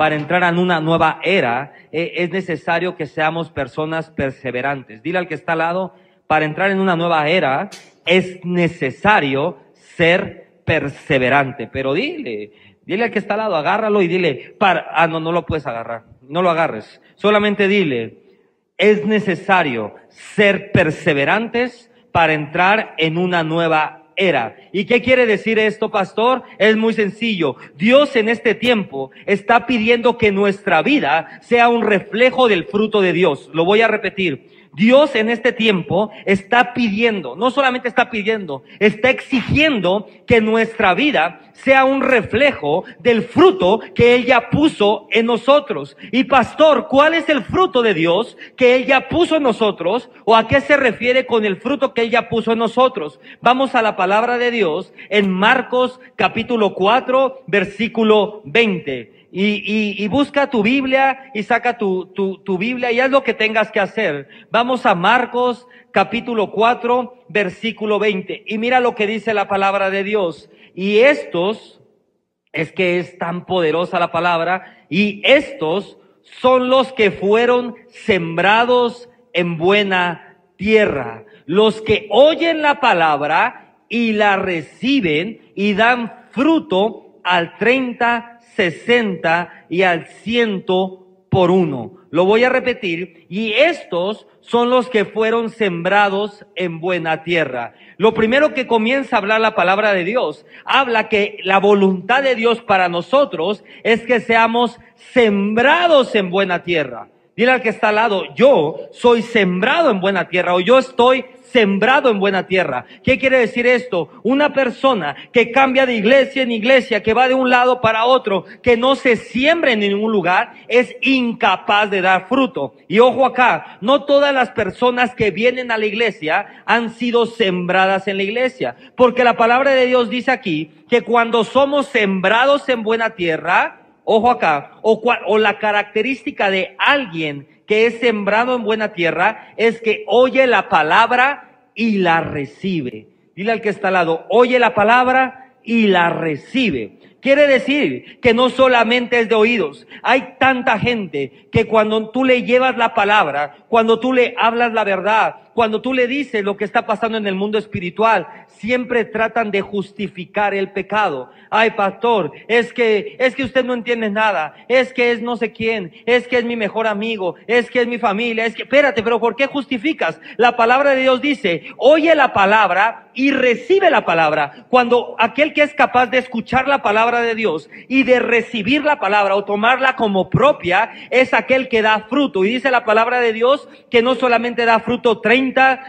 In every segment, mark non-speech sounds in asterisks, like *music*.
Para entrar en una nueva era eh, es necesario que seamos personas perseverantes. Dile al que está al lado, para entrar en una nueva era es necesario ser perseverante. Pero dile, dile al que está al lado, agárralo y dile, ah, no, no lo puedes agarrar, no lo agarres. Solamente dile, es necesario ser perseverantes para entrar en una nueva era. ¿Y qué quiere decir esto, pastor? Es muy sencillo. Dios en este tiempo está pidiendo que nuestra vida sea un reflejo del fruto de Dios. Lo voy a repetir. Dios en este tiempo está pidiendo, no solamente está pidiendo, está exigiendo que nuestra vida sea un reflejo del fruto que Él ya puso en nosotros. Y pastor, ¿cuál es el fruto de Dios que Él ya puso en nosotros? ¿O a qué se refiere con el fruto que Él ya puso en nosotros? Vamos a la palabra de Dios en Marcos capítulo 4, versículo 20 y, y, busca tu Biblia y saca tu, tu, tu Biblia y haz lo que tengas que hacer. Vamos a Marcos capítulo 4, versículo 20. Y mira lo que dice la palabra de Dios. Y estos, es que es tan poderosa la palabra, y estos son los que fueron sembrados en buena tierra. Los que oyen la palabra y la reciben y dan fruto al 30, 60 y al ciento por uno. Lo voy a repetir. Y estos son los que fueron sembrados en buena tierra. Lo primero que comienza a hablar la palabra de Dios, habla que la voluntad de Dios para nosotros es que seamos sembrados en buena tierra. Dile al que está al lado, yo soy sembrado en buena tierra o yo estoy sembrado en buena tierra. ¿Qué quiere decir esto? Una persona que cambia de iglesia en iglesia, que va de un lado para otro, que no se siembra en ningún lugar, es incapaz de dar fruto. Y ojo acá, no todas las personas que vienen a la iglesia han sido sembradas en la iglesia, porque la palabra de Dios dice aquí que cuando somos sembrados en buena tierra, ojo acá, o, o la característica de alguien que es sembrado en buena tierra es que oye la palabra y la recibe. Dile al que está al lado, oye la palabra y la recibe. Quiere decir que no solamente es de oídos. Hay tanta gente que cuando tú le llevas la palabra, cuando tú le hablas la verdad, cuando tú le dices lo que está pasando en el mundo espiritual, siempre tratan de justificar el pecado. Ay, pastor, es que, es que usted no entiende nada, es que es no sé quién, es que es mi mejor amigo, es que es mi familia, es que, espérate, pero ¿por qué justificas? La palabra de Dios dice, oye la palabra y recibe la palabra. Cuando aquel que es capaz de escuchar la palabra de Dios y de recibir la palabra o tomarla como propia, es aquel que da fruto. Y dice la palabra de Dios que no solamente da fruto 30,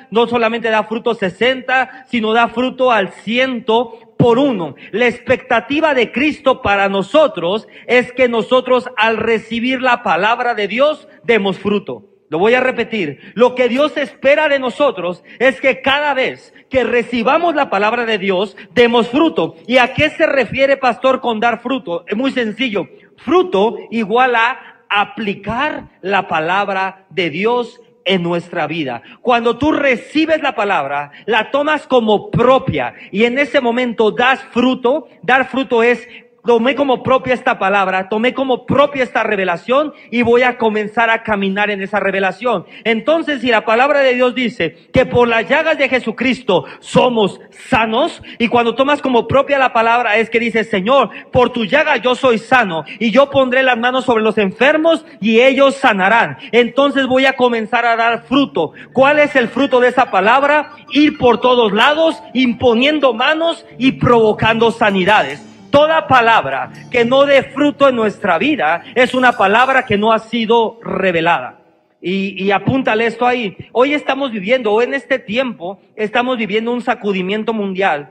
no solamente da fruto 60, sino da fruto al ciento por uno. La expectativa de Cristo para nosotros es que nosotros al recibir la palabra de Dios demos fruto. Lo voy a repetir. Lo que Dios espera de nosotros es que cada vez que recibamos la palabra de Dios, demos fruto. ¿Y a qué se refiere, pastor, con dar fruto? Es muy sencillo. Fruto igual a aplicar la palabra de Dios en nuestra vida. Cuando tú recibes la palabra, la tomas como propia y en ese momento das fruto. Dar fruto es tomé como propia esta palabra, tomé como propia esta revelación y voy a comenzar a caminar en esa revelación. Entonces, si la palabra de Dios dice que por las llagas de Jesucristo somos sanos, y cuando tomas como propia la palabra es que dice, Señor, por tu llaga yo soy sano y yo pondré las manos sobre los enfermos y ellos sanarán. Entonces voy a comenzar a dar fruto. ¿Cuál es el fruto de esa palabra? Ir por todos lados, imponiendo manos y provocando sanidades. Toda palabra que no dé fruto en nuestra vida es una palabra que no ha sido revelada. Y, y apúntale esto ahí. Hoy estamos viviendo, o en este tiempo, estamos viviendo un sacudimiento mundial.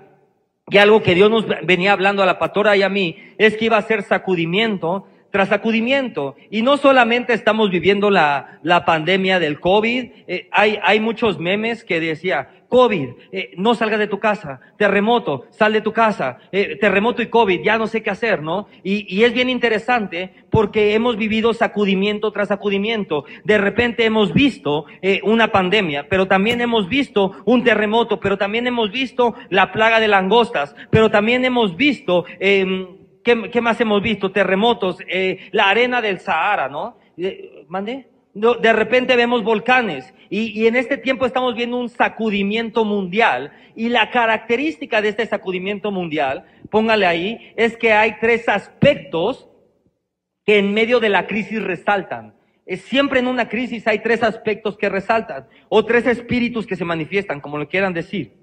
Y algo que Dios nos venía hablando a la pastora y a mí es que iba a ser sacudimiento tras sacudimiento. Y no solamente estamos viviendo la, la pandemia del COVID, eh, hay, hay muchos memes que decía, COVID, eh, no salgas de tu casa, terremoto, sal de tu casa, eh, terremoto y COVID, ya no sé qué hacer, ¿no? Y, y es bien interesante porque hemos vivido sacudimiento tras sacudimiento. De repente hemos visto eh, una pandemia, pero también hemos visto un terremoto, pero también hemos visto la plaga de langostas, pero también hemos visto... Eh, ¿Qué, ¿Qué, más hemos visto? Terremotos, eh, la arena del Sahara, ¿no? Eh, ¿Mande? De repente vemos volcanes y, y, en este tiempo estamos viendo un sacudimiento mundial y la característica de este sacudimiento mundial, póngale ahí, es que hay tres aspectos que en medio de la crisis resaltan. Siempre en una crisis hay tres aspectos que resaltan o tres espíritus que se manifiestan, como lo quieran decir.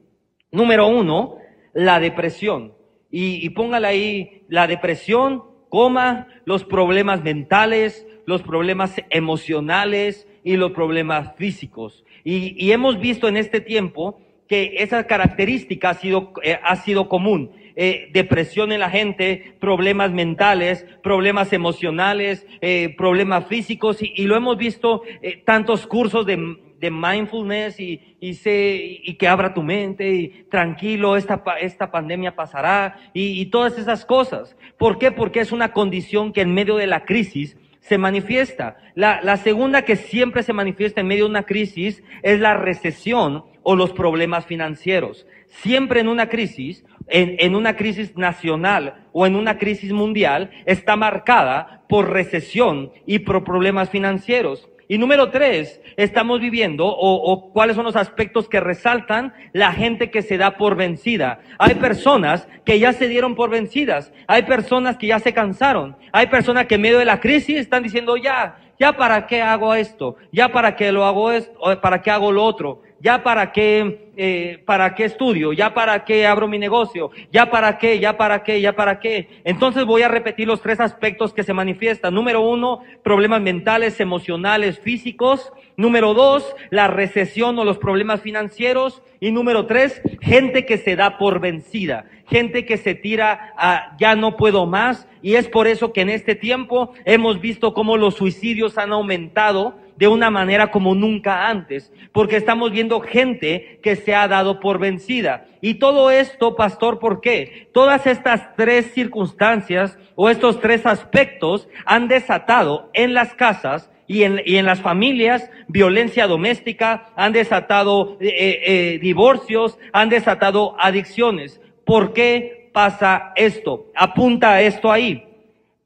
Número uno, la depresión y, y póngale ahí la depresión, coma, los problemas mentales, los problemas emocionales y los problemas físicos. Y, y hemos visto en este tiempo que esa característica ha sido, eh, ha sido común. Eh, depresión en la gente, problemas mentales, problemas emocionales, eh, problemas físicos, y, lo hemos visto tantos cursos de, de mindfulness y, y, se, y que abra tu mente y tranquilo, esta, esta pandemia pasará y, y todas esas cosas. ¿Por qué? Porque es una condición que en medio de la crisis se manifiesta. La, la segunda que siempre se manifiesta en medio de una crisis es la recesión o los problemas financieros. Siempre en una crisis, en, en, una crisis nacional o en una crisis mundial, está marcada por recesión y por problemas financieros. Y número tres, estamos viviendo, o, o, cuáles son los aspectos que resaltan la gente que se da por vencida. Hay personas que ya se dieron por vencidas. Hay personas que ya se cansaron. Hay personas que en medio de la crisis están diciendo, ya, ya para qué hago esto, ya para qué lo hago esto, para qué hago lo otro ya para qué, eh, para qué estudio, ya para qué abro mi negocio, ya para qué, ya para qué, ya para qué. Entonces voy a repetir los tres aspectos que se manifiestan. Número uno, problemas mentales, emocionales, físicos. Número dos, la recesión o los problemas financieros. Y número tres, gente que se da por vencida, gente que se tira a ya no puedo más. Y es por eso que en este tiempo hemos visto cómo los suicidios han aumentado de una manera como nunca antes, porque estamos viendo gente que se ha dado por vencida. Y todo esto, pastor, ¿por qué? Todas estas tres circunstancias o estos tres aspectos han desatado en las casas y en, y en las familias violencia doméstica, han desatado eh, eh, divorcios, han desatado adicciones. ¿Por qué pasa esto? Apunta esto ahí.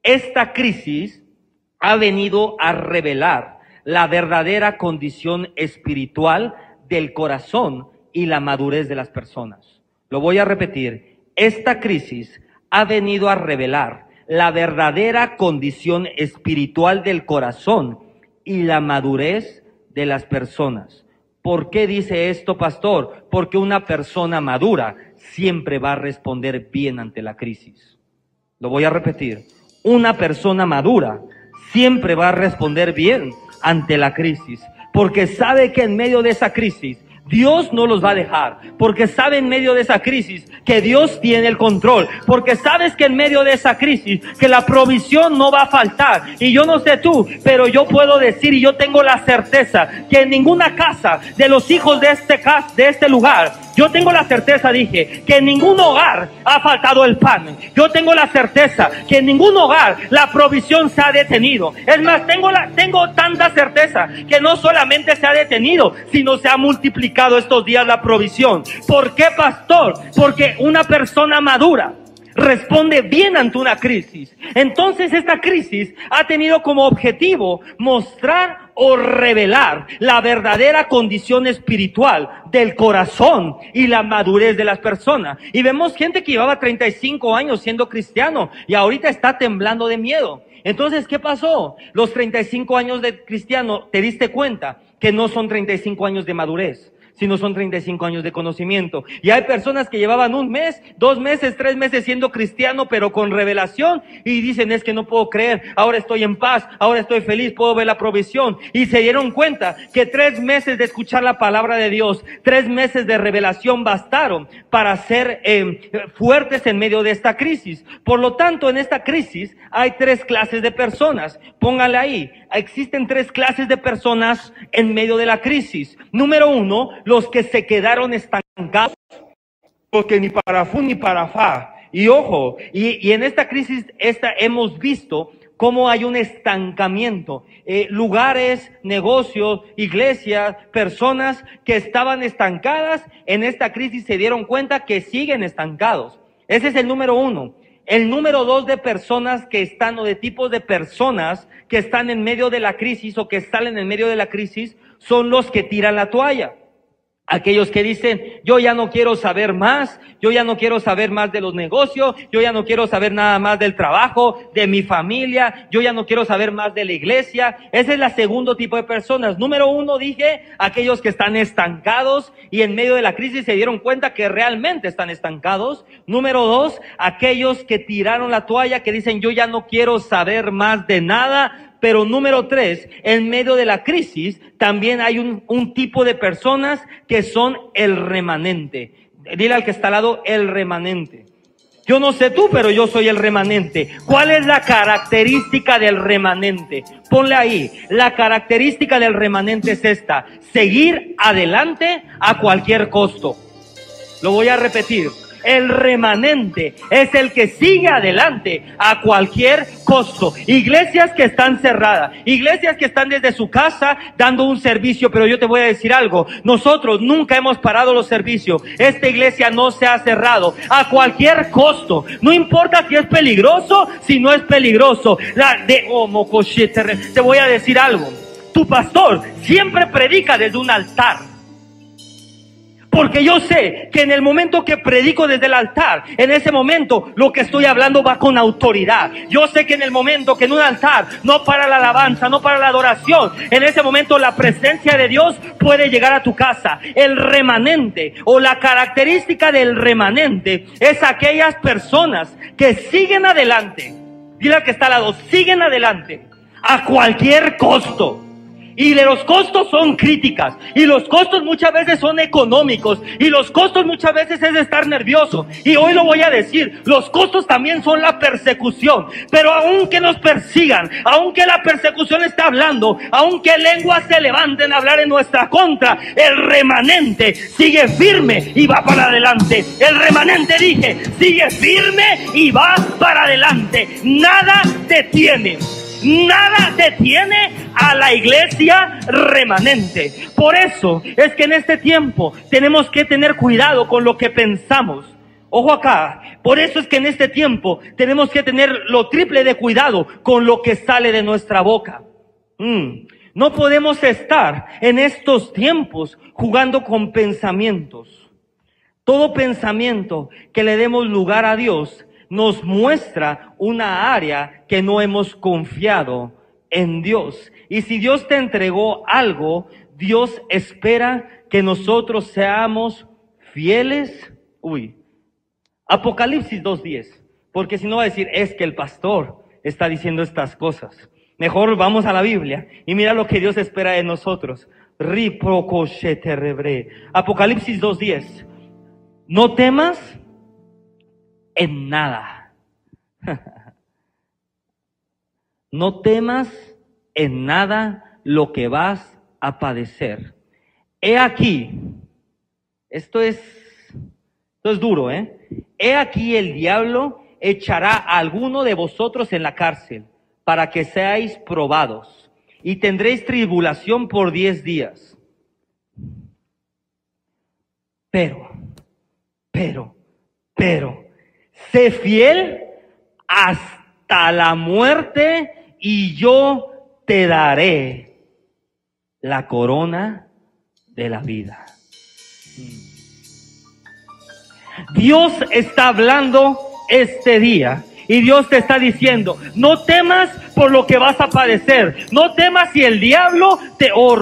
Esta crisis ha venido a revelar la verdadera condición espiritual del corazón y la madurez de las personas. Lo voy a repetir. Esta crisis ha venido a revelar la verdadera condición espiritual del corazón y la madurez de las personas. ¿Por qué dice esto, pastor? Porque una persona madura siempre va a responder bien ante la crisis. Lo voy a repetir. Una persona madura siempre va a responder bien ante la crisis, porque sabe que en medio de esa crisis Dios no los va a dejar, porque sabe en medio de esa crisis que Dios tiene el control, porque sabes que en medio de esa crisis que la provisión no va a faltar. Y yo no sé tú, pero yo puedo decir y yo tengo la certeza que en ninguna casa de los hijos de este, de este lugar yo tengo la certeza, dije, que en ningún hogar ha faltado el pan. Yo tengo la certeza que en ningún hogar la provisión se ha detenido. Es más, tengo, la, tengo tanta certeza que no solamente se ha detenido, sino se ha multiplicado estos días la provisión. ¿Por qué, pastor? Porque una persona madura responde bien ante una crisis. Entonces esta crisis ha tenido como objetivo mostrar o revelar la verdadera condición espiritual del corazón y la madurez de las personas. Y vemos gente que llevaba 35 años siendo cristiano y ahorita está temblando de miedo. Entonces, ¿qué pasó? Los 35 años de cristiano, te diste cuenta que no son 35 años de madurez si no son 35 años de conocimiento. Y hay personas que llevaban un mes, dos meses, tres meses siendo cristiano, pero con revelación, y dicen, es que no puedo creer, ahora estoy en paz, ahora estoy feliz, puedo ver la provisión. Y se dieron cuenta que tres meses de escuchar la palabra de Dios, tres meses de revelación bastaron para ser eh, fuertes en medio de esta crisis. Por lo tanto, en esta crisis hay tres clases de personas. Póngale ahí, existen tres clases de personas en medio de la crisis. Número uno, los que se quedaron estancados, porque ni para fu ni para fa. Y ojo, y, en esta crisis esta hemos visto cómo hay un estancamiento. Eh, lugares, negocios, iglesias, personas que estaban estancadas en esta crisis se dieron cuenta que siguen estancados. Ese es el número uno. El número dos de personas que están o de tipos de personas que están en medio de la crisis o que salen en medio de la crisis son los que tiran la toalla. Aquellos que dicen, yo ya no quiero saber más, yo ya no quiero saber más de los negocios, yo ya no quiero saber nada más del trabajo, de mi familia, yo ya no quiero saber más de la iglesia. Ese es el segundo tipo de personas. Número uno, dije, aquellos que están estancados y en medio de la crisis se dieron cuenta que realmente están estancados. Número dos, aquellos que tiraron la toalla, que dicen, yo ya no quiero saber más de nada, pero número tres, en medio de la crisis también hay un, un, tipo de personas que son el remanente. Dile al que está al lado, el remanente. Yo no sé tú, pero yo soy el remanente. ¿Cuál es la característica del remanente? Ponle ahí. La característica del remanente es esta. Seguir adelante a cualquier costo. Lo voy a repetir. El remanente es el que sigue adelante a cualquier costo. Iglesias que están cerradas, iglesias que están desde su casa dando un servicio, pero yo te voy a decir algo, nosotros nunca hemos parado los servicios. Esta iglesia no se ha cerrado a cualquier costo. No importa si es peligroso, si no es peligroso. La de oh, te voy a decir algo. Tu pastor siempre predica desde un altar. Porque yo sé que en el momento que predico desde el altar, en ese momento lo que estoy hablando va con autoridad. Yo sé que en el momento que en un altar no para la alabanza, no para la adoración, en ese momento la presencia de Dios puede llegar a tu casa. El remanente o la característica del remanente es aquellas personas que siguen adelante. Dile que está al lado, siguen adelante a cualquier costo y de los costos son críticas. Y los costos muchas veces son económicos. Y los costos muchas veces es estar nervioso. Y hoy lo voy a decir. Los costos también son la persecución. Pero aunque nos persigan, aunque la persecución está hablando, aunque lenguas se levanten a hablar en nuestra contra, el remanente sigue firme y va para adelante. El remanente dije, sigue firme y va para adelante. Nada detiene. Nada detiene a la iglesia remanente. Por eso es que en este tiempo tenemos que tener cuidado con lo que pensamos. Ojo acá, por eso es que en este tiempo tenemos que tener lo triple de cuidado con lo que sale de nuestra boca. Mm. No podemos estar en estos tiempos jugando con pensamientos. Todo pensamiento que le demos lugar a Dios nos muestra una área que no hemos confiado en Dios. Y si Dios te entregó algo, Dios espera que nosotros seamos fieles. Uy, Apocalipsis 2.10. Porque si no va a decir, es que el pastor está diciendo estas cosas. Mejor vamos a la Biblia y mira lo que Dios espera de nosotros. Apocalipsis 2.10. No temas en nada. *laughs* no temas en nada lo que vas a padecer. He aquí, esto es, esto es duro, ¿eh? He aquí el diablo echará a alguno de vosotros en la cárcel para que seáis probados y tendréis tribulación por diez días. Pero, pero, pero, sé fiel hasta la muerte y yo te daré la corona de la vida. Dios está hablando este día y Dios te está diciendo, no temas por lo que vas a padecer. No temas si el diablo te oh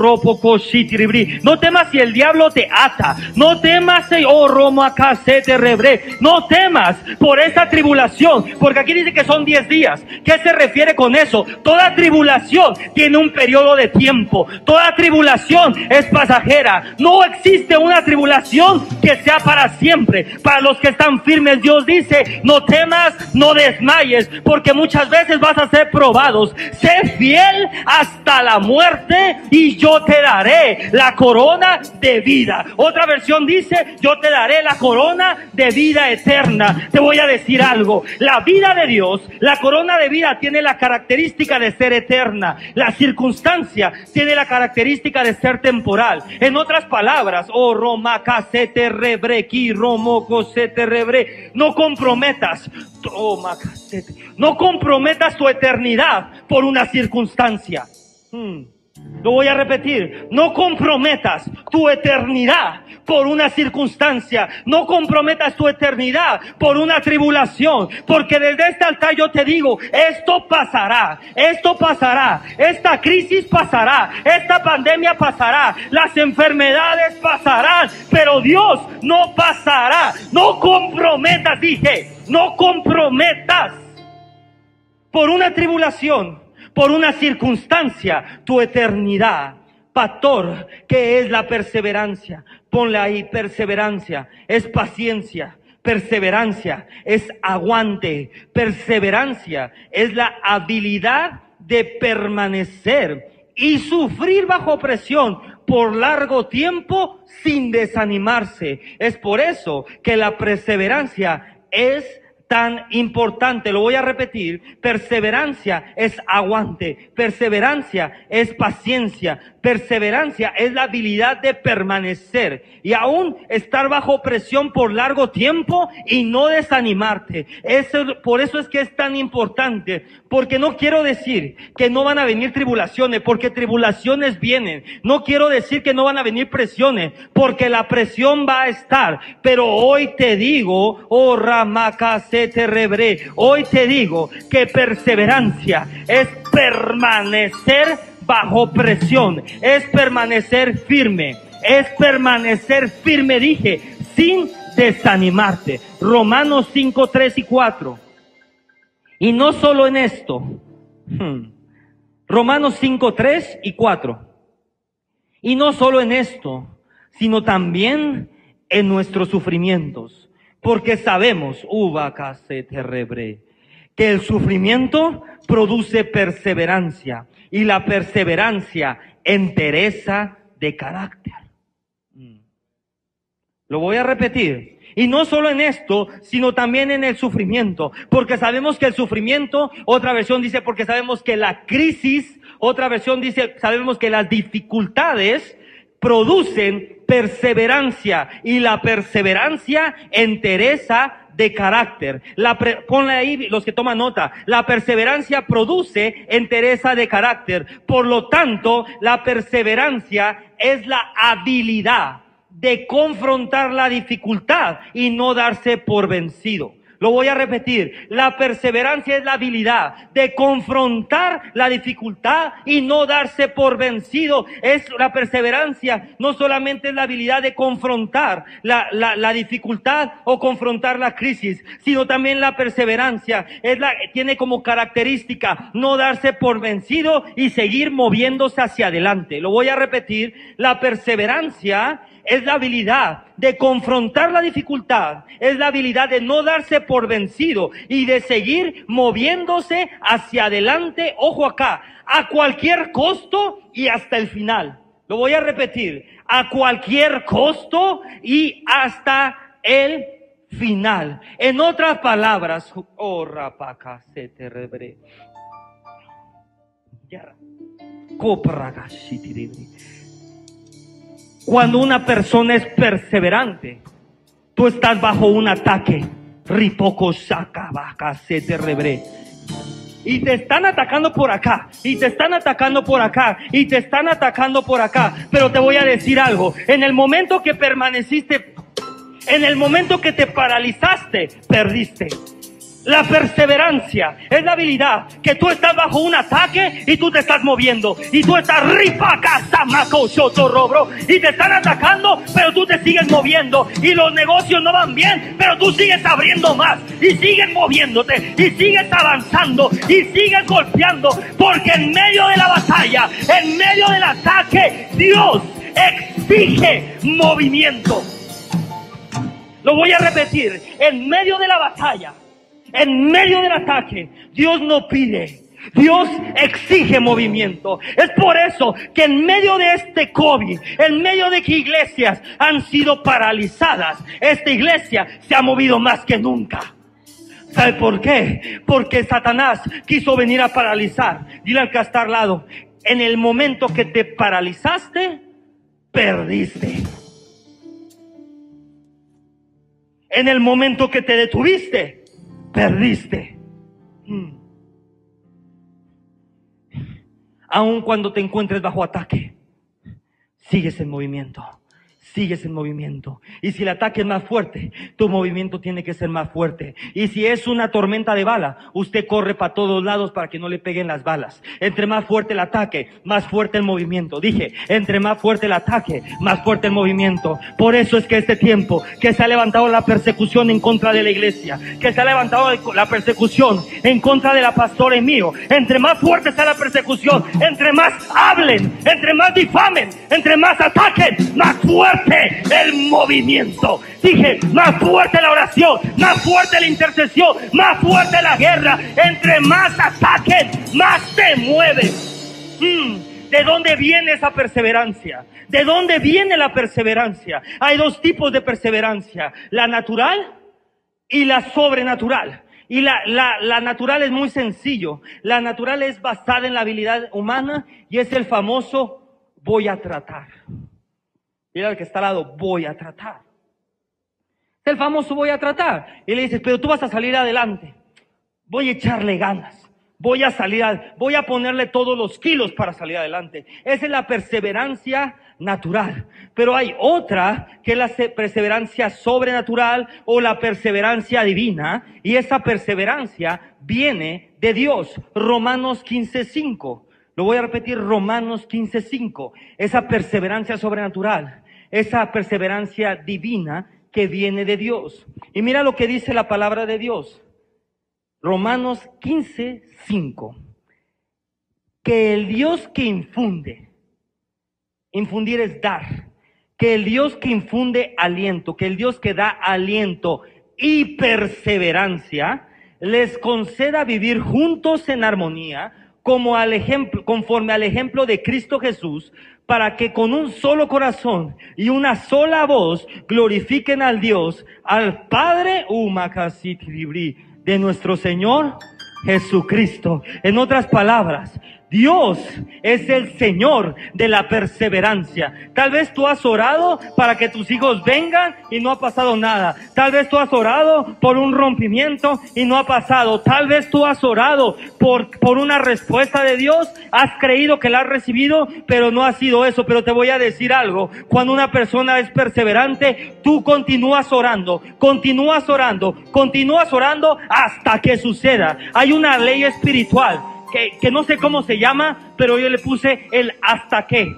No temas si el diablo te ata. No temas oh romo acá se te rebre. No temas por esa tribulación, porque aquí dice que son 10 días. ¿Qué se refiere con eso? Toda tribulación tiene un periodo de tiempo. Toda tribulación es pasajera. No existe una tribulación que sea para siempre. Para los que están firmes, Dios dice, no temas, no desmayes, porque muchas veces vas a ser probados. Sé fiel hasta la muerte y yo te daré la corona de vida. Otra versión dice, yo te daré la corona de vida eterna. Te voy a decir algo. La vida de Dios, la corona de vida tiene la característica de ser eterna. La circunstancia tiene la característica de ser temporal. En otras palabras, oh Roma, te rebre, ki romoco se te rebre. No comprometas, no comprometas tu eternidad por una circunstancia. Hmm. Lo voy a repetir, no comprometas tu eternidad por una circunstancia, no comprometas tu eternidad por una tribulación, porque desde este altar yo te digo, esto pasará, esto pasará, esta crisis pasará, esta pandemia pasará, las enfermedades pasarán, pero Dios no pasará, no comprometas, dije, no comprometas por una tribulación por una circunstancia tu eternidad. Pastor, ¿qué es la perseverancia? Ponle ahí perseverancia, es paciencia. Perseverancia es aguante. Perseverancia es la habilidad de permanecer y sufrir bajo presión por largo tiempo sin desanimarse. Es por eso que la perseverancia es tan importante. Lo voy a repetir. Perseverancia es aguante. Perseverancia es paciencia. Perseverancia es la habilidad de permanecer y aún estar bajo presión por largo tiempo y no desanimarte. Por eso es que es tan importante, porque no quiero decir que no van a venir tribulaciones, porque tribulaciones vienen. No quiero decir que no van a venir presiones, porque la presión va a estar. Pero hoy te digo, oh te rebré, hoy te digo que perseverancia es permanecer bajo presión, es permanecer firme, es permanecer firme, dije, sin desanimarte. Romanos 5, 3 y 4. Y no solo en esto, hmm, Romanos 5, 3 y 4. Y no solo en esto, sino también en nuestros sufrimientos, porque sabemos, uva que el sufrimiento produce perseverancia y la perseverancia entereza de carácter. Mm. Lo voy a repetir. Y no solo en esto, sino también en el sufrimiento. Porque sabemos que el sufrimiento, otra versión dice, porque sabemos que la crisis, otra versión dice, sabemos que las dificultades producen perseverancia y la perseverancia entereza de carácter. La ponle ahí los que toman nota. La perseverancia produce entereza de carácter. Por lo tanto, la perseverancia es la habilidad de confrontar la dificultad y no darse por vencido. Lo voy a repetir. La perseverancia es la habilidad de confrontar la dificultad y no darse por vencido. Es la perseverancia, no solamente es la habilidad de confrontar la, la, la dificultad o confrontar la crisis, sino también la perseverancia es la, tiene como característica no darse por vencido y seguir moviéndose hacia adelante. Lo voy a repetir. La perseverancia es la habilidad de confrontar la dificultad, es la habilidad de no darse por vencido y de seguir moviéndose hacia adelante, ojo acá, a cualquier costo y hasta el final. Lo voy a repetir, a cualquier costo y hasta el final. En otras palabras, oh rapaca se te rebre. Cuando una persona es perseverante, tú estás bajo un ataque. Ripoco saca, se te rebre. Y te están atacando por acá, y te están atacando por acá, y te están atacando por acá. Pero te voy a decir algo. En el momento que permaneciste, en el momento que te paralizaste, perdiste. La perseverancia es la habilidad que tú estás bajo un ataque y tú te estás moviendo. Y tú estás robro y te están atacando, pero tú te sigues moviendo. Y los negocios no van bien, pero tú sigues abriendo más. Y sigues moviéndote. Y sigues avanzando. Y sigues golpeando. Porque en medio de la batalla, en medio del ataque, Dios exige movimiento. Lo voy a repetir. En medio de la batalla en medio del ataque, Dios no pide. Dios exige movimiento. Es por eso que en medio de este COVID, en medio de que iglesias han sido paralizadas, esta iglesia se ha movido más que nunca. ¿Sabe por qué? Porque Satanás quiso venir a paralizar. Dile al que está al lado, en el momento que te paralizaste, perdiste. En el momento que te detuviste, perdiste. Mm. Aun cuando te encuentres bajo ataque, sigues en movimiento sigues en movimiento. Y si el ataque es más fuerte, tu movimiento tiene que ser más fuerte. Y si es una tormenta de bala, usted corre para todos lados para que no le peguen las balas. Entre más fuerte el ataque, más fuerte el movimiento. Dije, entre más fuerte el ataque, más fuerte el movimiento. Por eso es que este tiempo que se ha levantado la persecución en contra de la iglesia, que se ha levantado la persecución en contra de la pastora y mío, entre más fuerte sea la persecución, entre más hablen, entre más difamen, entre más ataquen, más fuerte el movimiento. Dije, más fuerte la oración, más fuerte la intercesión, más fuerte la guerra. Entre más ataquen, más te mueves. Mm, ¿De dónde viene esa perseverancia? ¿De dónde viene la perseverancia? Hay dos tipos de perseverancia, la natural y la sobrenatural. Y la, la, la, natural es muy sencillo. La natural es basada en la habilidad humana y es el famoso voy a tratar. Al que está al lado, voy a tratar. El famoso voy a tratar. Y le dices, pero tú vas a salir adelante. Voy a echarle ganas. Voy a salir, voy a ponerle todos los kilos para salir adelante. Esa es la perseverancia natural. Pero hay otra que es la perseverancia sobrenatural o la perseverancia divina. Y esa perseverancia viene de Dios. Romanos 15.5. Lo voy a repetir, Romanos 15:5. Esa perseverancia sobrenatural, esa perseverancia divina que viene de Dios. Y mira lo que dice la palabra de Dios. Romanos 15:5. Que el Dios que infunde, infundir es dar, que el Dios que infunde aliento, que el Dios que da aliento y perseverancia, les conceda vivir juntos en armonía como al ejemplo, conforme al ejemplo de Cristo Jesús, para que con un solo corazón y una sola voz glorifiquen al Dios, al Padre de nuestro Señor Jesucristo. En otras palabras, Dios es el Señor de la perseverancia. Tal vez tú has orado para que tus hijos vengan y no ha pasado nada. Tal vez tú has orado por un rompimiento y no ha pasado. Tal vez tú has orado por, por una respuesta de Dios. Has creído que la has recibido, pero no ha sido eso. Pero te voy a decir algo. Cuando una persona es perseverante, tú continúas orando, continúas orando, continúas orando hasta que suceda. Hay una ley espiritual que, no sé cómo se llama, pero yo le puse el hasta qué.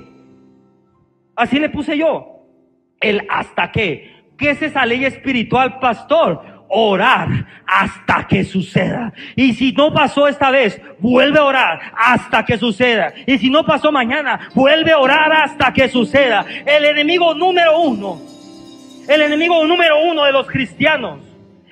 Así le puse yo. El hasta qué. ¿Qué es esa ley espiritual, pastor? Orar hasta que suceda. Y si no pasó esta vez, vuelve a orar hasta que suceda. Y si no pasó mañana, vuelve a orar hasta que suceda. El enemigo número uno, el enemigo número uno de los cristianos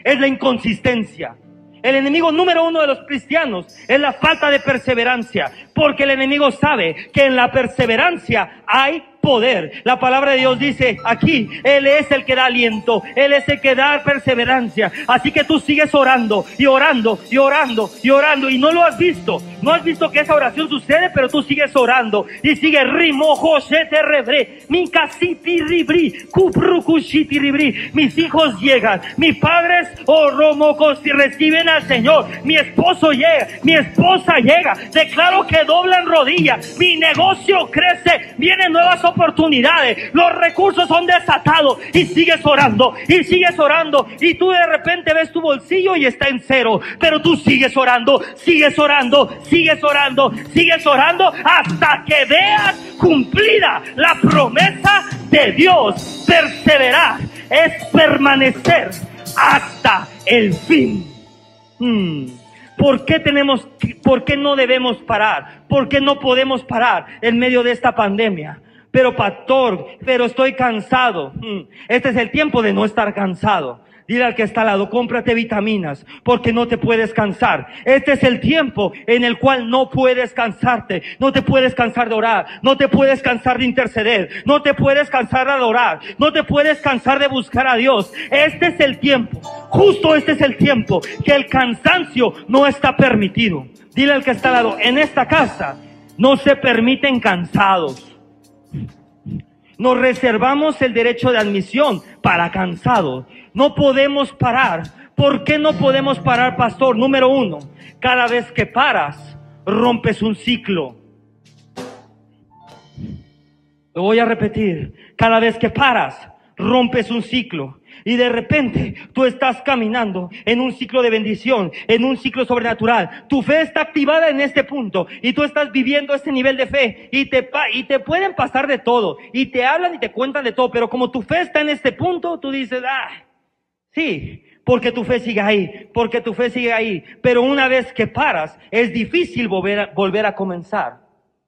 es la inconsistencia. El enemigo número uno de los cristianos es la falta de perseverancia, porque el enemigo sabe que en la perseverancia hay poder. La palabra de Dios dice aquí, Él es el que da aliento, Él es el que da perseverancia. Así que tú sigues orando y orando y orando y orando y no lo has visto. No has visto que esa oración sucede, pero tú sigues orando y sigue rimo José te rebre, ribri, ribri. Mis hijos llegan, mis padres o oh, romocos reciben al Señor. Mi esposo llega, mi esposa llega. Declaro que doblan rodillas, mi negocio crece, vienen nuevas oportunidades, los recursos son desatados y sigues orando y sigues orando y tú de repente ves tu bolsillo y está en cero, pero tú sigues orando, sigues orando, sigues orando, sigues orando hasta que veas cumplida la promesa de Dios. Perseverar es permanecer hasta el fin. Hmm. ¿Por qué tenemos, por qué no debemos parar? ¿Por qué no podemos parar en medio de esta pandemia? Pero pastor, pero estoy cansado. Hmm. Este es el tiempo de no estar cansado. Dile al que está al lado, cómprate vitaminas, porque no te puedes cansar. Este es el tiempo en el cual no puedes cansarte. No te puedes cansar de orar. No te puedes cansar de interceder. No te puedes cansar de adorar. No te puedes cansar de buscar a Dios. Este es el tiempo. Justo este es el tiempo que el cansancio no está permitido. Dile al que está al lado, en esta casa no se permiten cansados. Nos reservamos el derecho de admisión para cansados. No podemos parar. ¿Por qué no podemos parar, pastor? Número uno, cada vez que paras, rompes un ciclo. Lo voy a repetir. Cada vez que paras, rompes un ciclo. Y de repente tú estás caminando en un ciclo de bendición, en un ciclo sobrenatural. Tu fe está activada en este punto y tú estás viviendo este nivel de fe y te, y te pueden pasar de todo y te hablan y te cuentan de todo, pero como tu fe está en este punto, tú dices, ah, sí, porque tu fe sigue ahí, porque tu fe sigue ahí. Pero una vez que paras, es difícil volver a, volver a comenzar.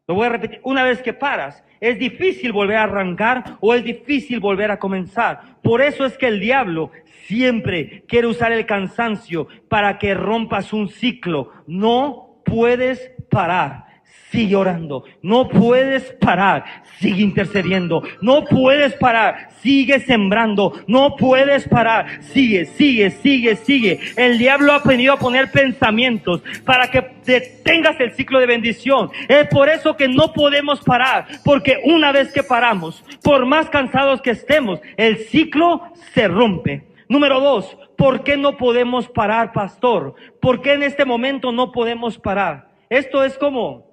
Lo voy a repetir, una vez que paras, es difícil volver a arrancar o es difícil volver a comenzar. Por eso es que el diablo siempre quiere usar el cansancio para que rompas un ciclo. No puedes parar sigue orando. No puedes parar, sigue intercediendo. No puedes parar, sigue sembrando. No puedes parar, sigue, sigue, sigue, sigue. El diablo ha venido a poner pensamientos para que detengas el ciclo de bendición. Es por eso que no podemos parar, porque una vez que paramos, por más cansados que estemos, el ciclo se rompe. Número dos, ¿por qué no podemos parar, pastor? ¿Por qué en este momento no podemos parar? Esto es como,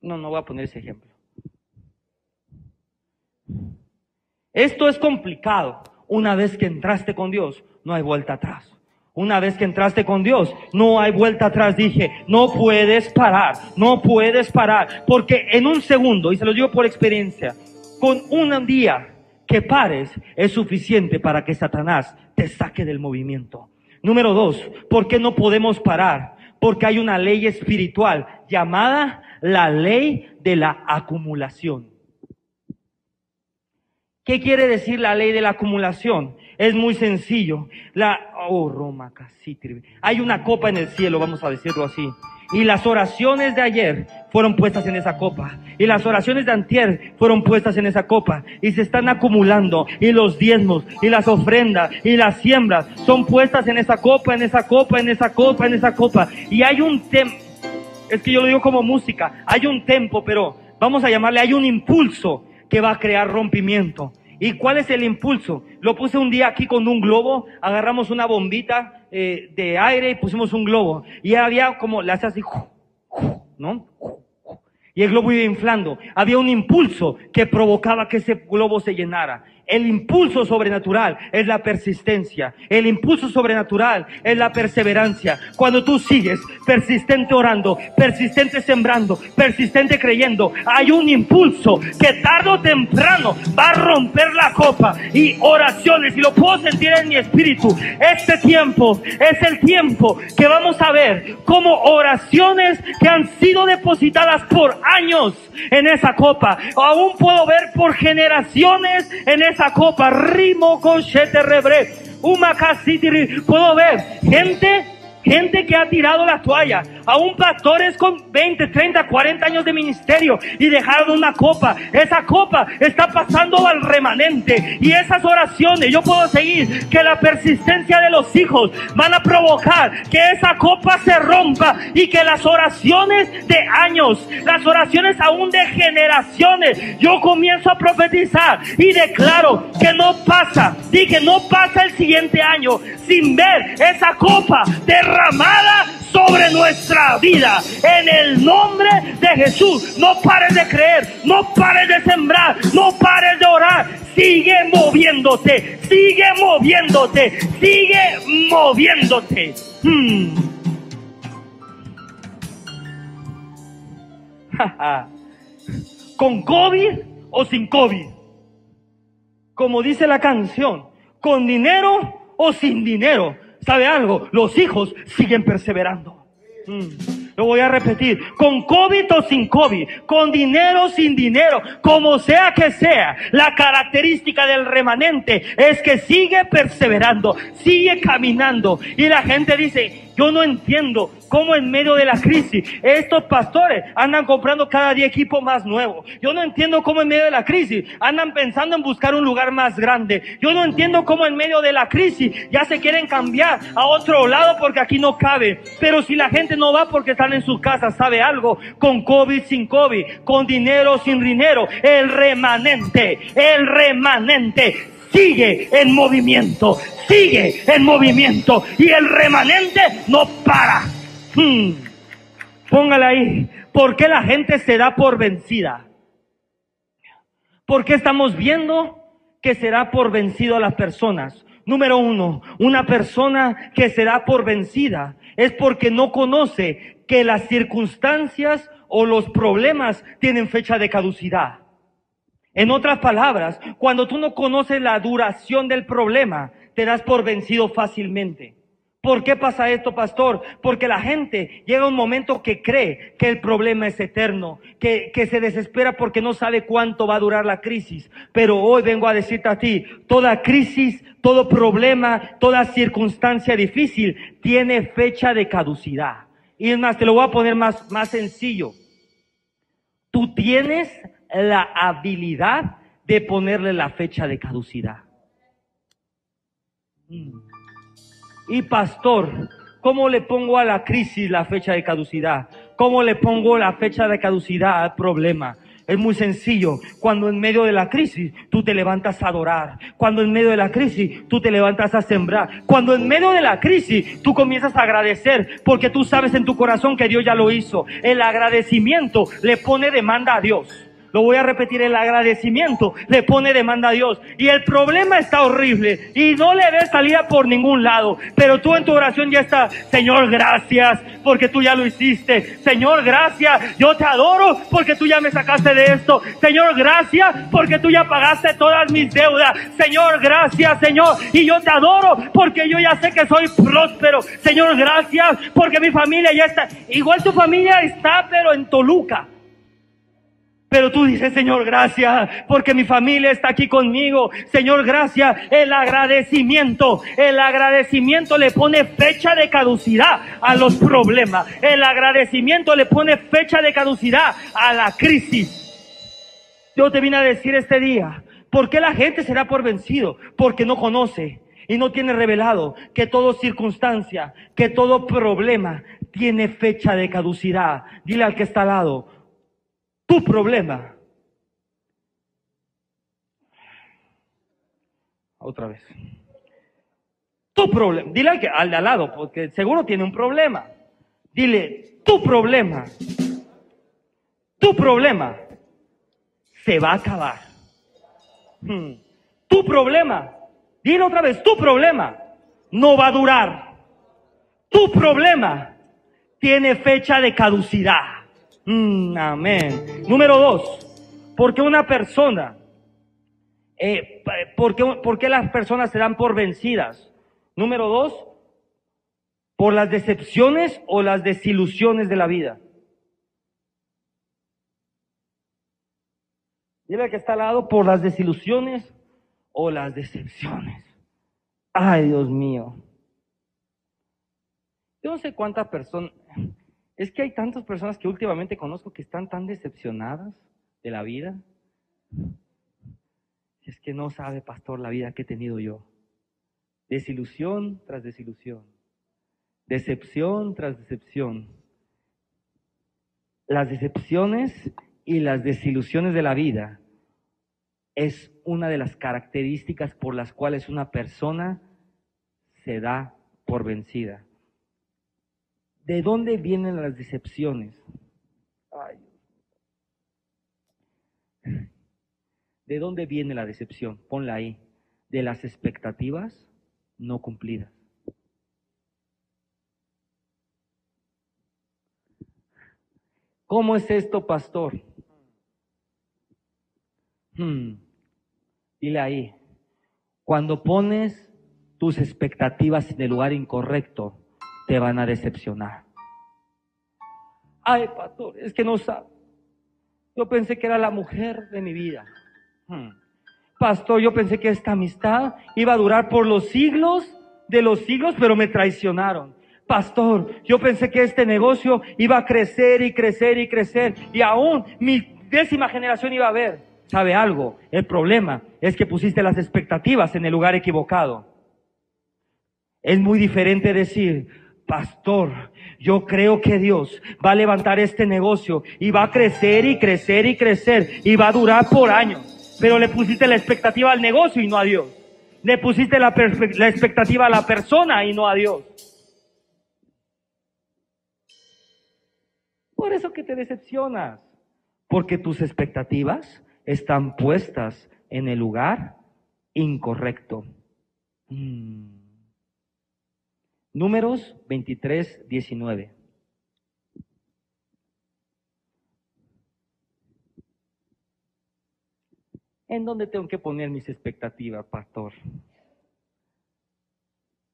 no, no voy a poner ese ejemplo. Esto es complicado. Una vez que entraste con Dios, no hay vuelta atrás. Una vez que entraste con Dios, no hay vuelta atrás. Dije, no puedes parar, no puedes parar. Porque en un segundo, y se lo digo por experiencia, con un día que pares es suficiente para que Satanás te saque del movimiento. Número dos, ¿por qué no podemos parar? Porque hay una ley espiritual llamada la ley de la acumulación. ¿Qué quiere decir la ley de la acumulación? Es muy sencillo. La, oh, Roma. Hay una copa en el cielo, vamos a decirlo así. Y las oraciones de ayer fueron puestas en esa copa. Y las oraciones de antier fueron puestas en esa copa. Y se están acumulando. Y los diezmos, y las ofrendas, y las siembras son puestas en esa copa, en esa copa, en esa copa, en esa copa. Y hay un tema es que yo lo digo como música, hay un tempo, pero vamos a llamarle, hay un impulso que va a crear rompimiento. ¿Y cuál es el impulso? Lo puse un día aquí con un globo, agarramos una bombita eh, de aire y pusimos un globo. Y había como, le hace así, ¿no? Y el globo iba inflando. Había un impulso que provocaba que ese globo se llenara. El impulso sobrenatural es la persistencia. El impulso sobrenatural es la perseverancia. Cuando tú sigues persistente orando, persistente sembrando, persistente creyendo, hay un impulso que tarde o temprano va a romper la copa y oraciones. Y lo puedo sentir en mi espíritu. Este tiempo es el tiempo que vamos a ver como oraciones que han sido depositadas por años en esa copa. Aún puedo ver por generaciones en esa esa copa, rimo con rebre, uma puedo ver gente, gente que ha tirado la toalla, aún pastores con 20, 30, 40 años de ministerio y dejaron una copa. Esa copa está pasando al remanente y esas oraciones, yo puedo seguir que la persistencia de los hijos van a provocar que esa copa se rompa y que las oraciones de años, las oraciones aún de generaciones, yo comienzo a profetizar y declaro que no pasa, y que no pasa el siguiente año sin ver esa copa derramada sobre nuestra vida. En el nombre de Jesús, no pares de creer, no pares de sembrar, no pares de orar. Sigue moviéndote, sigue moviéndote, sigue moviéndote. Hmm. *laughs* ¿Con COVID o sin COVID? Como dice la canción, ¿con dinero o sin dinero? ¿Sabe algo? Los hijos siguen perseverando. Mm. Lo voy a repetir, con COVID o sin COVID, con dinero o sin dinero, como sea que sea, la característica del remanente es que sigue perseverando, sigue caminando. Y la gente dice, yo no entiendo cómo en medio de la crisis estos pastores andan comprando cada día equipo más nuevo. Yo no entiendo cómo en medio de la crisis andan pensando en buscar un lugar más grande. Yo no entiendo cómo en medio de la crisis ya se quieren cambiar a otro lado porque aquí no cabe. Pero si la gente no va porque están en su casa, ¿sabe algo? Con COVID, sin COVID, con dinero, sin dinero, el remanente, el remanente sigue en movimiento, sigue en movimiento y el remanente no para. Hmm. Ahí. ¿Por qué la gente se da por vencida? ¿Por qué estamos viendo que será por vencido a las personas? Número uno, una persona que se da por vencida es porque no conoce que las circunstancias o los problemas tienen fecha de caducidad. En otras palabras, cuando tú no conoces la duración del problema, te das por vencido fácilmente. ¿Por qué pasa esto, pastor? Porque la gente llega un momento que cree que el problema es eterno, que, que, se desespera porque no sabe cuánto va a durar la crisis. Pero hoy vengo a decirte a ti, toda crisis, todo problema, toda circunstancia difícil tiene fecha de caducidad. Y es más, te lo voy a poner más, más sencillo. Tú tienes la habilidad de ponerle la fecha de caducidad. Mm. Y pastor, ¿cómo le pongo a la crisis la fecha de caducidad? ¿Cómo le pongo la fecha de caducidad al problema? Es muy sencillo. Cuando en medio de la crisis tú te levantas a adorar. Cuando en medio de la crisis tú te levantas a sembrar. Cuando en medio de la crisis tú comienzas a agradecer porque tú sabes en tu corazón que Dios ya lo hizo. El agradecimiento le pone demanda a Dios. Lo voy a repetir, el agradecimiento le pone demanda a Dios. Y el problema está horrible y no le ves salida por ningún lado. Pero tú en tu oración ya está, Señor, gracias porque tú ya lo hiciste. Señor, gracias. Yo te adoro porque tú ya me sacaste de esto. Señor, gracias porque tú ya pagaste todas mis deudas. Señor, gracias, Señor. Y yo te adoro porque yo ya sé que soy próspero. Señor, gracias porque mi familia ya está. Igual tu familia está, pero en Toluca. Pero tú dices, Señor, gracias, porque mi familia está aquí conmigo. Señor, gracias. El agradecimiento, el agradecimiento le pone fecha de caducidad a los problemas. El agradecimiento le pone fecha de caducidad a la crisis. Yo te vine a decir este día, ¿por qué la gente será por vencido? Porque no conoce y no tiene revelado que toda circunstancia, que todo problema tiene fecha de caducidad. Dile al que está al lado, tu problema. Otra vez. Tu problema. Dile al, que, al de al lado, porque seguro tiene un problema. Dile, tu problema. Tu problema se va a acabar. Hmm. Tu problema. Dile otra vez, tu problema no va a durar. Tu problema tiene fecha de caducidad. Mm, amén. Número dos, porque una persona, eh, ¿por, qué, las personas se dan por vencidas? Número dos, por las decepciones o las desilusiones de la vida. Dile que está al lado por las desilusiones o las decepciones. Ay, Dios mío. Yo no sé cuántas personas, es que hay tantas personas que últimamente conozco que están tan decepcionadas de la vida. Es que no sabe, pastor, la vida que he tenido yo. Desilusión tras desilusión. Decepción tras decepción. Las decepciones y las desilusiones de la vida es una de las características por las cuales una persona se da por vencida. ¿De dónde vienen las decepciones? ¿De dónde viene la decepción? Ponla ahí. De las expectativas no cumplidas. ¿Cómo es esto, pastor? Hmm. Dile ahí, cuando pones tus expectativas en el lugar incorrecto, te van a decepcionar. Ay, pastor, es que no sabe. Yo pensé que era la mujer de mi vida. Hmm. Pastor, yo pensé que esta amistad iba a durar por los siglos de los siglos, pero me traicionaron. Pastor, yo pensé que este negocio iba a crecer y crecer y crecer y aún mi décima generación iba a ver. ¿Sabe algo? El problema es que pusiste las expectativas en el lugar equivocado. Es muy diferente decir, pastor, yo creo que Dios va a levantar este negocio y va a crecer y crecer y crecer y va a durar por años. Pero le pusiste la expectativa al negocio y no a Dios. Le pusiste la, expectativa a la persona y no a Dios. Por eso que te decepcionas, porque tus expectativas están puestas en el lugar incorrecto. Mm. Números 23, 19. ¿En dónde tengo que poner mis expectativas, pastor?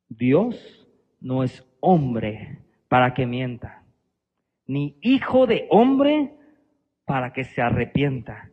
Dios no es hombre para que mienta ni hijo de hombre para que se arrepienta.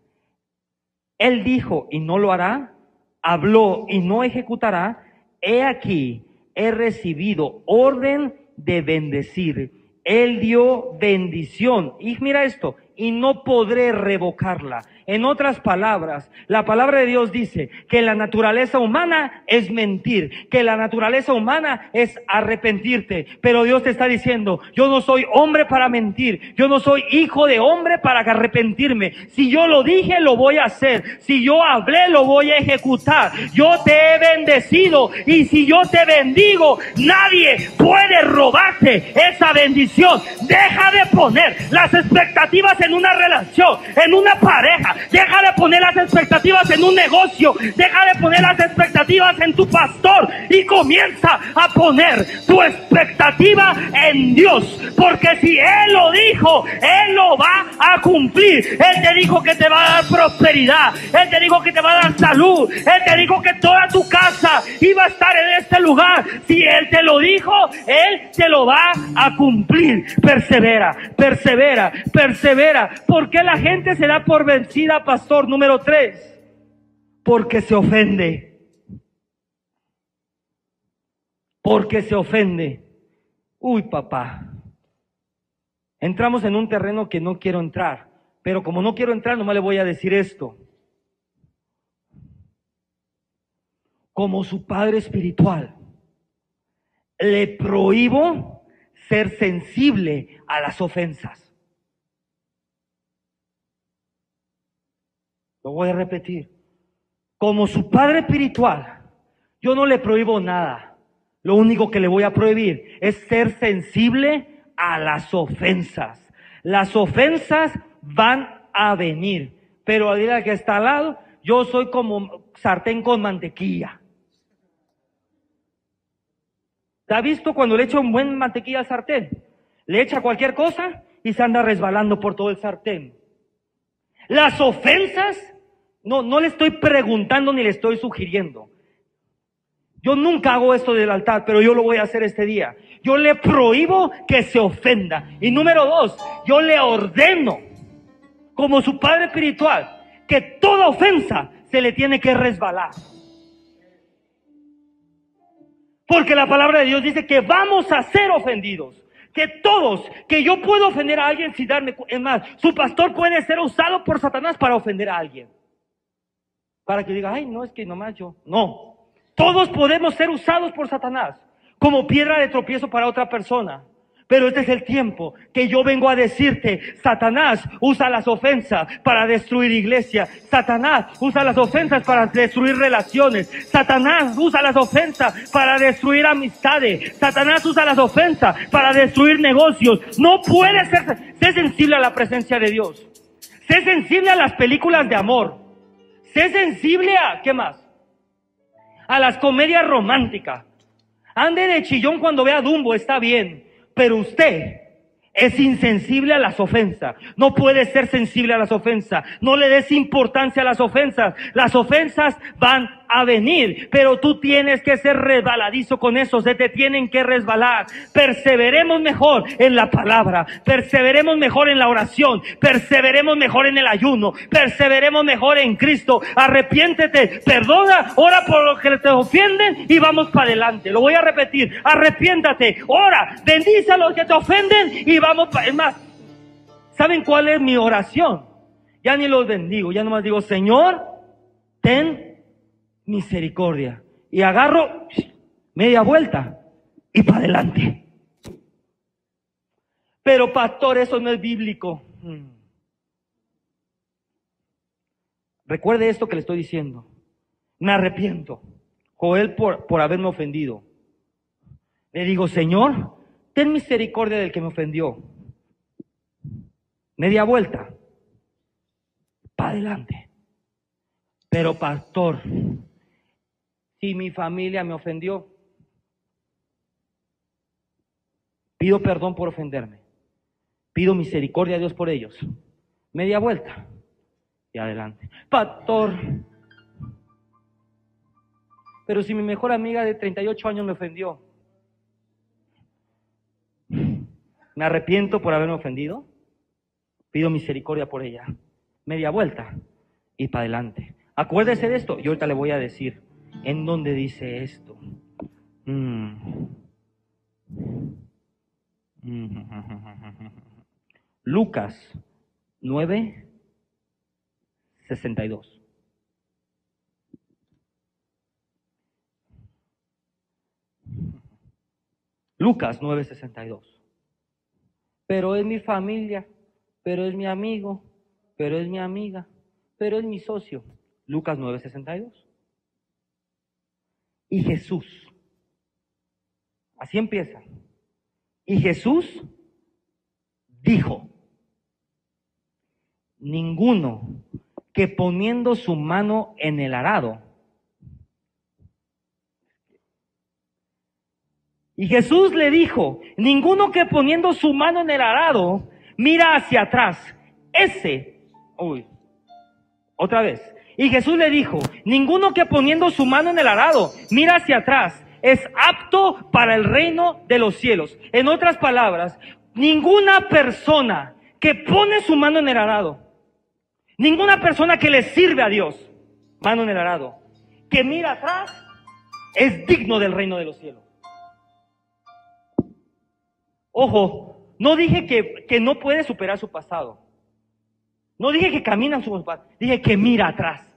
Él dijo y no lo hará, habló y no ejecutará. He aquí, he recibido orden de bendecir. Él dio bendición. Y mira esto, y no podré revocarla. En otras palabras, la palabra de Dios dice que la naturaleza humana es mentir, que la naturaleza humana es arrepentirte. Pero Dios te está diciendo, yo no soy hombre para mentir, yo no soy hijo de hombre para arrepentirme. Si yo lo dije, lo voy a hacer. Si yo hablé, lo voy a ejecutar. Yo te he bendecido y si yo te bendigo, nadie puede robarte esa bendición. Deja de poner las expectativas en una relación, en una pareja Deja de poner las expectativas en un negocio. Deja de poner las expectativas en tu pastor y comienza a poner tu expectativa en Dios. Porque si Él lo dijo, Él lo va a cumplir. Él te dijo que te va a dar prosperidad. Él te dijo que te va a dar salud. Él te dijo que toda tu casa iba a estar en este lugar. Si Él te lo dijo, Él te lo va a cumplir. Persevera, persevera, persevera. porque la gente se da por vencida? Pastor número tres, porque se ofende. Porque se ofende. Uy, papá. Entramos en un terreno que no quiero entrar, pero como no quiero entrar, nomás le voy a decir esto. Como su padre espiritual, le prohíbo ser sensible a las ofensas. Lo voy a repetir. Como su padre espiritual, yo no le prohíbo nada. Lo único que le voy a prohibir es ser sensible a las ofensas. Las ofensas van a venir. Pero a día que está al lado, yo soy como sartén con mantequilla. ¿Te ha visto cuando le echa un buen mantequilla al sartén? Le echa cualquier cosa y se anda resbalando por todo el sartén. Las ofensas, no, no le estoy preguntando ni le estoy sugiriendo. Yo nunca hago esto del altar, pero yo lo voy a hacer este día. Yo le prohíbo que se ofenda. Y número dos, yo le ordeno, como su padre espiritual, que toda ofensa se le tiene que resbalar. Porque la palabra de Dios dice que vamos a ser ofendidos que todos, que yo puedo ofender a alguien sin darme, es más, su pastor puede ser usado por Satanás para ofender a alguien. Para que diga, ay, no, es que nomás yo. No. Todos podemos ser usados por Satanás como piedra de tropiezo para otra persona. Pero este es el tiempo que yo vengo a decirte, Satanás usa las ofensas para destruir iglesia. Satanás usa las ofensas para destruir relaciones. Satanás usa las ofensas para destruir amistades. Satanás usa las ofensas para destruir negocios. No puede ser, sé sensible a la presencia de Dios. Sé sensible a las películas de amor. Sé sensible a, ¿qué más? A las comedias románticas. Ande de chillón cuando vea Dumbo, está bien. Pero usted es insensible a las ofensas. No puede ser sensible a las ofensas. No le des importancia a las ofensas. Las ofensas van a venir, pero tú tienes que ser resbaladizo con eso, se te tienen que resbalar. Perseveremos mejor en la palabra, perseveremos mejor en la oración, perseveremos mejor en el ayuno, perseveremos mejor en Cristo. Arrepiéntete, perdona, ora por los que te ofenden y vamos para adelante. Lo voy a repetir, arrepiéntate, ora, bendice a los que te ofenden y vamos para... Es más, ¿saben cuál es mi oración? Ya ni los bendigo, ya nomás digo, Señor, ten misericordia. Y agarro media vuelta y para adelante. Pero pastor, eso no es bíblico. Hmm. Recuerde esto que le estoy diciendo. Me arrepiento, Joel, por, por haberme ofendido. Le digo, Señor, ten misericordia del que me ofendió. Media vuelta. Para adelante. Pero pastor, si mi familia me ofendió. Pido perdón por ofenderme. Pido misericordia a Dios por ellos. Media vuelta y adelante. Pastor. Pero si mi mejor amiga de 38 años me ofendió, me arrepiento por haberme ofendido. Pido misericordia por ella. Media vuelta y para adelante. Acuérdese de esto. Yo ahorita le voy a decir en donde dice esto. Mm. *laughs* Lucas 9, 62. Lucas 9, 62. Pero es mi familia, pero es mi amigo, pero es mi amiga, pero es mi socio. Lucas 9, 62 y Jesús. Así empieza. Y Jesús dijo, ninguno que poniendo su mano en el arado, y Jesús le dijo, ninguno que poniendo su mano en el arado mira hacia atrás, ese, uy, otra vez, y Jesús le dijo, ninguno que poniendo su mano en el arado mira hacia atrás es apto para el reino de los cielos. En otras palabras, ninguna persona que pone su mano en el arado, ninguna persona que le sirve a Dios, mano en el arado, que mira atrás, es digno del reino de los cielos. Ojo, no dije que, que no puede superar su pasado. No dije que camina en su pasos, dije que mira atrás.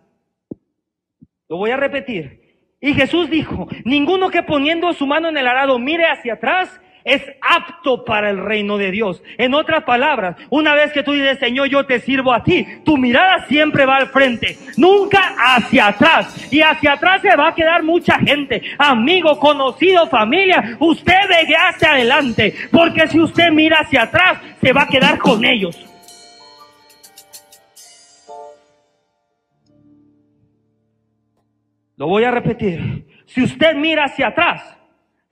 Lo voy a repetir. Y Jesús dijo, ninguno que poniendo su mano en el arado mire hacia atrás es apto para el reino de Dios. En otras palabras, una vez que tú dices, Señor, yo te sirvo a ti, tu mirada siempre va al frente, nunca hacia atrás. Y hacia atrás se va a quedar mucha gente, amigo, conocido, familia. Usted ve hacia adelante, porque si usted mira hacia atrás, se va a quedar con ellos. Lo voy a repetir. Si usted mira hacia atrás,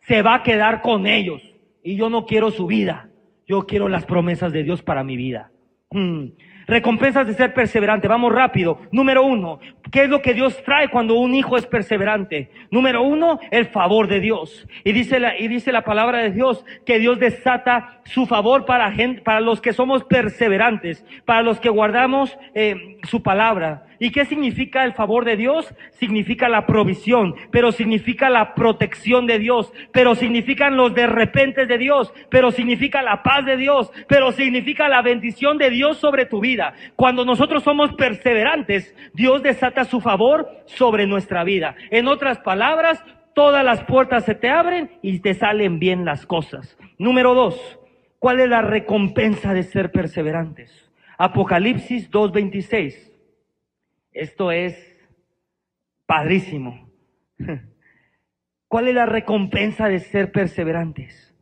se va a quedar con ellos. Y yo no quiero su vida. Yo quiero las promesas de Dios para mi vida. Hmm. Recompensas de ser perseverante. Vamos rápido. Número uno, ¿qué es lo que Dios trae cuando un hijo es perseverante? Número uno, el favor de Dios. Y dice la, y dice la palabra de Dios que Dios desata su favor para, gente, para los que somos perseverantes, para los que guardamos eh, su palabra. ¿Y qué significa el favor de Dios? Significa la provisión, pero significa la protección de Dios, pero significan los de repente de Dios, pero significa la paz de Dios, pero significa la bendición de Dios sobre tu vida. Cuando nosotros somos perseverantes, Dios desata su favor sobre nuestra vida. En otras palabras, todas las puertas se te abren y te salen bien las cosas. Número dos, ¿Cuál es la recompensa de ser perseverantes? Apocalipsis 2.26. Esto es padrísimo. ¿Cuál es la recompensa de ser perseverantes?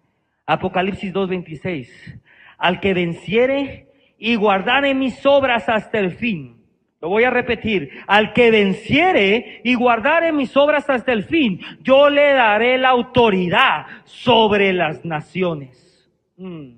Apocalipsis 2.26. Al que venciere y guardare mis obras hasta el fin. Lo voy a repetir. Al que venciere y guardare mis obras hasta el fin, yo le daré la autoridad sobre las naciones. Mm.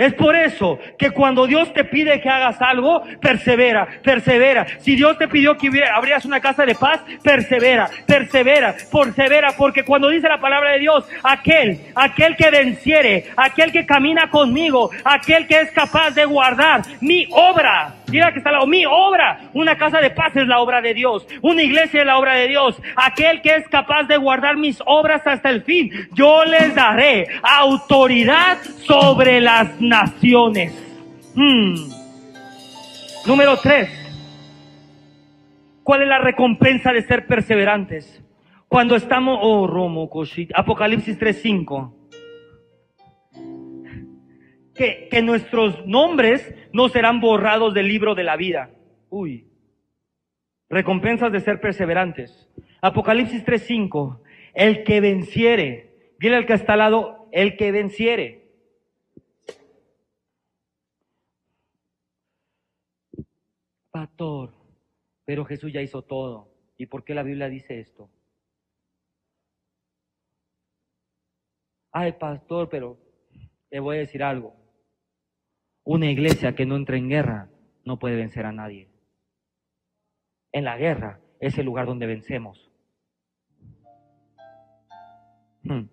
Es por eso que cuando Dios te pide que hagas algo, persevera, persevera. Si Dios te pidió que abrieras una casa de paz, persevera, persevera, persevera, porque cuando dice la palabra de Dios, aquel, aquel que venciere, aquel que camina conmigo, aquel que es capaz de guardar mi obra, Mira que está al lado. Mi obra. Una casa de paz es la obra de Dios. Una iglesia es la obra de Dios. Aquel que es capaz de guardar mis obras hasta el fin. Yo les daré autoridad sobre las naciones. Hmm. Número tres. ¿Cuál es la recompensa de ser perseverantes? Cuando estamos, oh, Romo, Apocalipsis 3.5 que, nuestros nombres no serán borrados del libro de la vida. Uy. Recompensas de ser perseverantes. Apocalipsis 3:5. El que venciere. Dile al que está al lado, el que venciere. Pastor, pero Jesús ya hizo todo. ¿Y por qué la Biblia dice esto? Ay, pastor, pero le voy a decir algo. Una iglesia que no entra en guerra no puede vencer a nadie. En la guerra es el lugar donde vencemos. Hmm.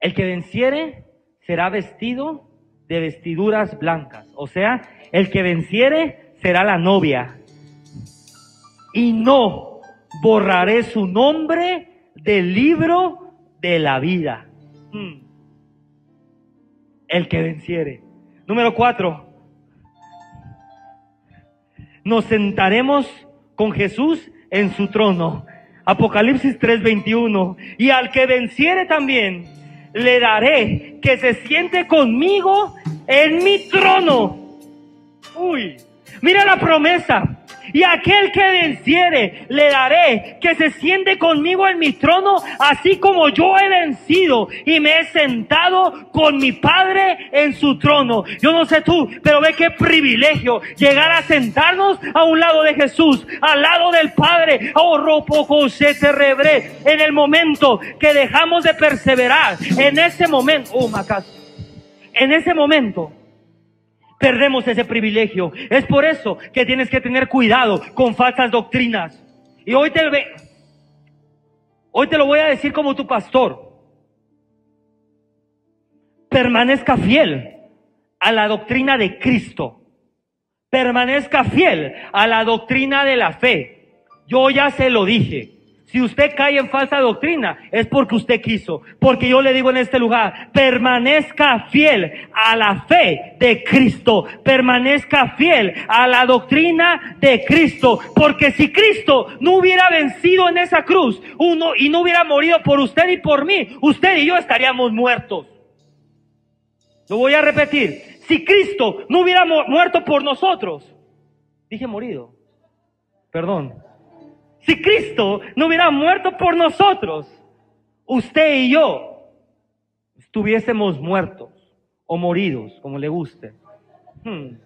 El que venciere será vestido de vestiduras blancas. O sea, el que venciere será la novia. Y no borraré su nombre del libro de la vida. Hmm el que venciere. Número cuatro, nos sentaremos con Jesús en su trono. Apocalipsis 3:21. Y al que venciere también, le daré que se siente conmigo en mi trono. Uy, mira la promesa. Y aquel que venciere, le daré que se siente conmigo en mi trono, así como yo he vencido y me he sentado con mi Padre en su trono. Yo no sé tú, pero ve qué privilegio llegar a sentarnos a un lado de Jesús, al lado del Padre. Oh, poco se te. En el momento que dejamos de perseverar, en ese momento, oh, Macas, en ese momento, perdemos ese privilegio. Es por eso que tienes que tener cuidado con falsas doctrinas. Y hoy te, hoy te lo voy a decir como tu pastor. Permanezca fiel a la doctrina de Cristo. Permanezca fiel a la doctrina de la fe. Yo ya se lo dije. Si usted cae en falsa doctrina, es porque usted quiso. Porque yo le digo en este lugar, permanezca fiel a la fe de Cristo. Permanezca fiel a la doctrina de Cristo. Porque si Cristo no hubiera vencido en esa cruz uno, y no hubiera morido por usted y por mí, usted y yo estaríamos muertos. Lo voy a repetir. Si Cristo no hubiera muerto por nosotros, dije morido. Perdón. Si Cristo no hubiera muerto por nosotros, usted y yo estuviésemos muertos o moridos, como le guste. Hmm.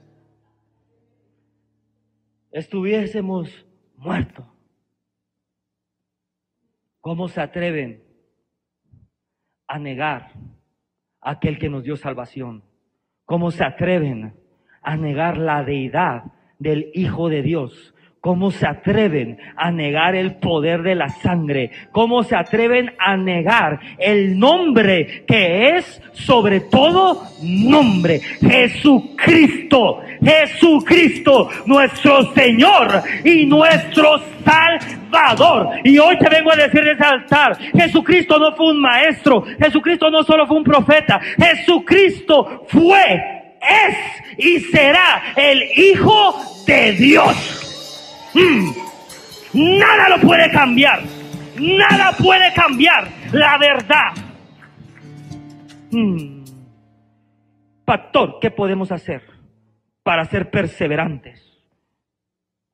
Estuviésemos muertos. ¿Cómo se atreven a negar a aquel que nos dio salvación? ¿Cómo se atreven a negar la deidad del Hijo de Dios? ¿Cómo se atreven a negar el poder de la sangre? ¿Cómo se atreven a negar el nombre que es sobre todo nombre? Jesucristo, Jesucristo, nuestro Señor y nuestro Salvador. Y hoy te vengo a decir de ese altar, Jesucristo no fue un maestro, Jesucristo no solo fue un profeta, Jesucristo fue, es y será el Hijo de Dios. Mm. Nada lo puede cambiar. Nada puede cambiar la verdad. Hmm. Pastor, ¿qué podemos hacer para ser perseverantes?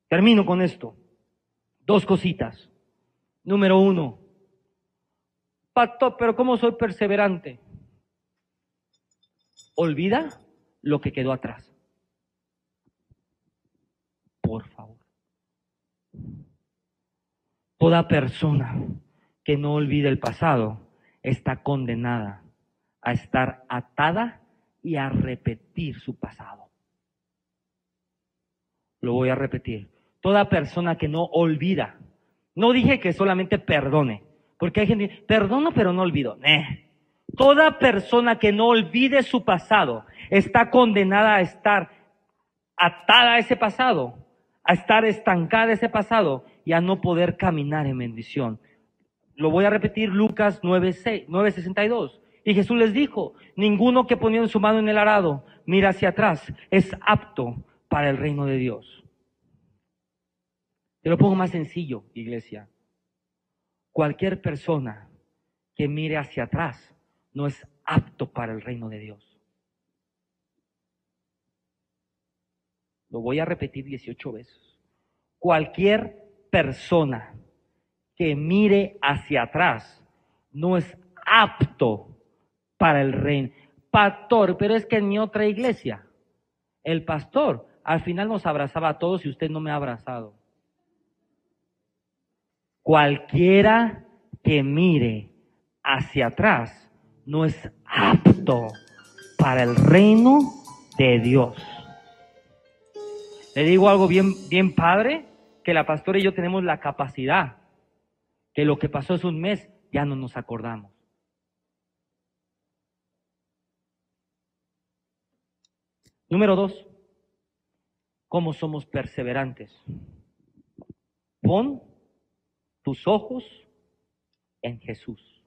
Termino con esto. Dos cositas. Número uno. Pastor, pero ¿cómo soy perseverante? Olvida lo que quedó atrás. Por favor. Toda persona que no olvide el pasado está condenada a estar atada y a repetir su pasado. Lo voy a repetir. Toda persona que no olvida, no dije que solamente perdone, porque hay gente, perdono pero no olvido. Toda persona que no olvide su pasado está condenada a estar atada a ese pasado, a estar estancada a ese pasado y a no poder caminar en bendición. Lo voy a repetir, Lucas 9.62. Y Jesús les dijo, ninguno que poniendo su mano en el arado mira hacia atrás es apto para el reino de Dios. Te lo pongo más sencillo, iglesia. Cualquier persona que mire hacia atrás no es apto para el reino de Dios. Lo voy a repetir 18 veces. Cualquier persona que mire hacia atrás no es apto para el reino. Pastor, pero es que en mi otra iglesia, el pastor al final nos abrazaba a todos y usted no me ha abrazado. Cualquiera que mire hacia atrás no es apto para el reino de Dios. Le digo algo bien, bien padre, que la pastora y yo tenemos la capacidad, que lo que pasó hace un mes ya no nos acordamos. Número dos, ¿cómo somos perseverantes? Pon tus ojos en Jesús.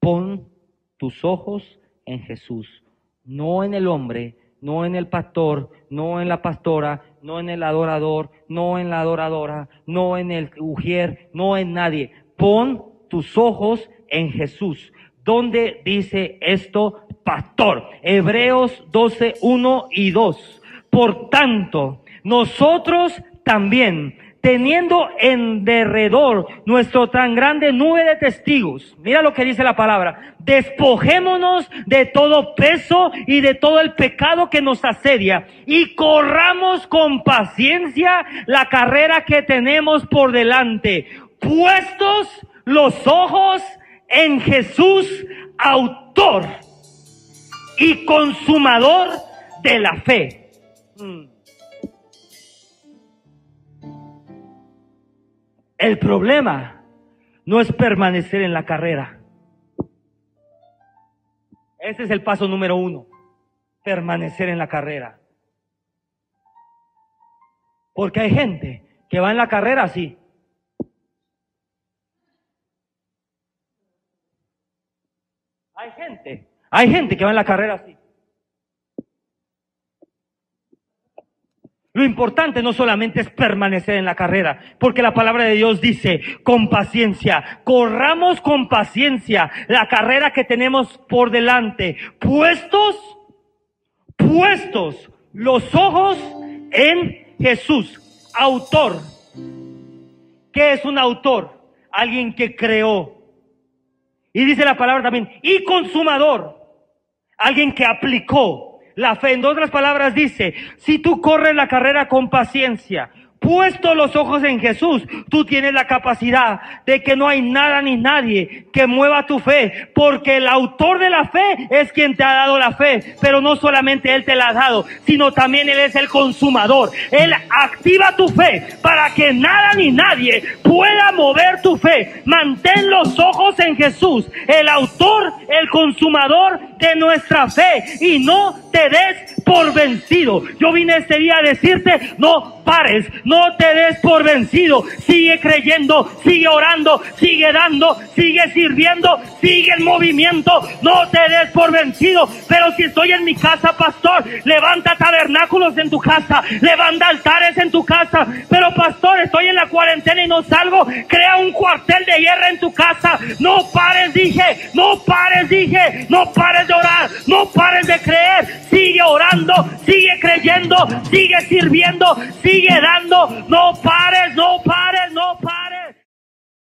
Pon tus ojos en Jesús, no en el hombre, no en el pastor, no en la pastora, no en el adorador, no en la adoradora, no en el ujier, no en nadie. Pon tus ojos en Jesús. ¿Dónde dice esto, pastor? Hebreos 12, 1 y 2. Por tanto, nosotros también, teniendo en derredor nuestro tan grande nube de testigos. Mira lo que dice la palabra. Despojémonos de todo peso y de todo el pecado que nos asedia y corramos con paciencia la carrera que tenemos por delante. Puestos los ojos en Jesús, autor y consumador de la fe. Mm. El problema no es permanecer en la carrera. Ese es el paso número uno, permanecer en la carrera. Porque hay gente que va en la carrera así. Hay gente, hay gente que va en la carrera así. Lo importante no solamente es permanecer en la carrera, porque la palabra de Dios dice, con paciencia, corramos con paciencia la carrera que tenemos por delante, puestos, puestos los ojos en Jesús, autor. ¿Qué es un autor? Alguien que creó. Y dice la palabra también, y consumador, alguien que aplicó la fe, en otras palabras, dice, si tú corres la carrera con paciencia, puesto los ojos en Jesús, tú tienes la capacidad de que no hay nada ni nadie que mueva tu fe, porque el autor de la fe es quien te ha dado la fe, pero no solamente Él te la ha dado, sino también Él es el consumador. Él activa tu fe para que nada ni nadie pueda mover tu fe. Mantén los ojos en Jesús, el autor, el consumador de nuestra fe, y no te des por vencido. Yo vine este día a decirte, no pares, no te des por vencido. Sigue creyendo, sigue orando, sigue dando, sigue sirviendo, sigue el movimiento. No te des por vencido. Pero si estoy en mi casa, pastor, levanta tabernáculos en tu casa, levanta altares en tu casa. Pero pastor, estoy en la cuarentena y no salgo. Crea un cuartel de guerra en tu casa. No pares, dije, no pares, dije, no pares de orar, no pares de creer. Sigue orando, sigue creyendo, sigue sirviendo, sigue dando. No pares, no pares, no pares.